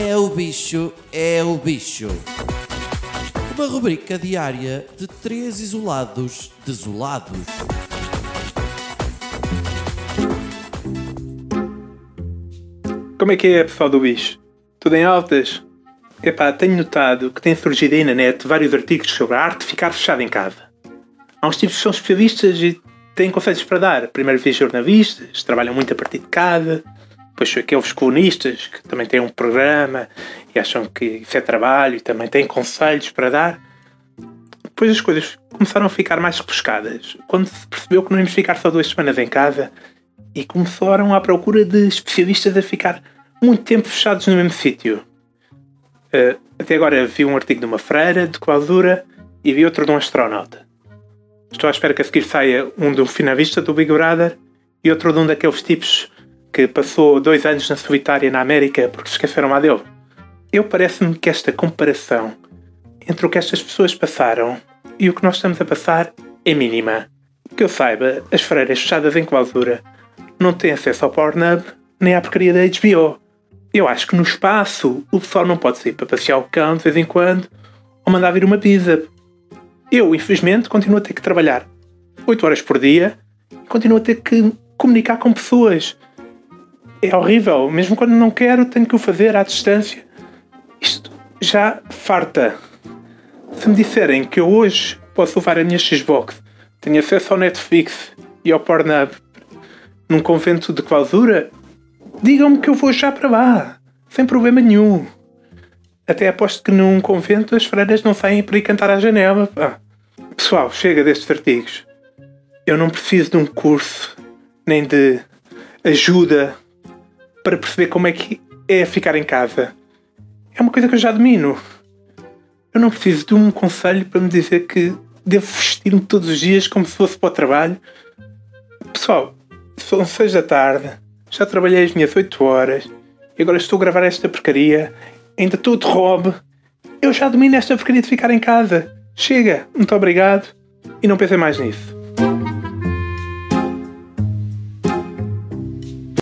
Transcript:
É o bicho, é o bicho. Uma rubrica diária de três isolados desolados. Como é que é, pessoal do bicho? Tudo em altas? Epá, tenho notado que têm surgido aí na net vários artigos sobre a arte de ficar fechado em casa. Há uns tipos que são especialistas e têm conselhos para dar. Primeiro vi jornalistas, trabalham muito a partir de casa. Depois aqueles colunistas que também têm um programa e acham que isso é trabalho e também têm conselhos para dar. Depois as coisas começaram a ficar mais repescadas. Quando se percebeu que não íamos ficar só duas semanas em casa e começaram à procura de especialistas a ficar muito tempo fechados no mesmo sítio. Uh, até agora vi um artigo de uma freira de clausura e vi outro de um astronauta. Estou à espera que a seguir saia um de um finalista do Big Brother e outro de um daqueles tipos que passou dois anos na solitária na América porque se esqueceram lá dele. Eu parece-me que esta comparação entre o que estas pessoas passaram e o que nós estamos a passar é mínima. Que eu saiba, as freiras fechadas em clausura não têm acesso ao Pornhub nem à porcaria da HBO. Eu acho que no espaço o pessoal não pode sair para passear o cão de vez em quando ou mandar vir uma pizza. Eu, infelizmente, continuo a ter que trabalhar 8 horas por dia e continuo a ter que comunicar com pessoas. É horrível, mesmo quando não quero, tenho que o fazer à distância. Isto já farta. Se me disserem que eu hoje posso levar a minha Xbox, tenho acesso ao Netflix e ao Pornhub num convento de clausura, Digam-me que eu vou já para lá, sem problema nenhum. Até aposto que num convento as freiras não saem para ir cantar à janela. Ah. Pessoal, chega destes artigos. Eu não preciso de um curso, nem de ajuda para perceber como é que é ficar em casa. É uma coisa que eu já domino. Eu não preciso de um conselho para me dizer que devo vestir-me todos os dias como se fosse para o trabalho. Pessoal, são seis da tarde já trabalhei as minhas 8 horas e agora estou a gravar esta porcaria. Ainda estou de robe. Eu já domino esta porcaria de ficar em casa. Chega, muito obrigado e não pensei mais nisso.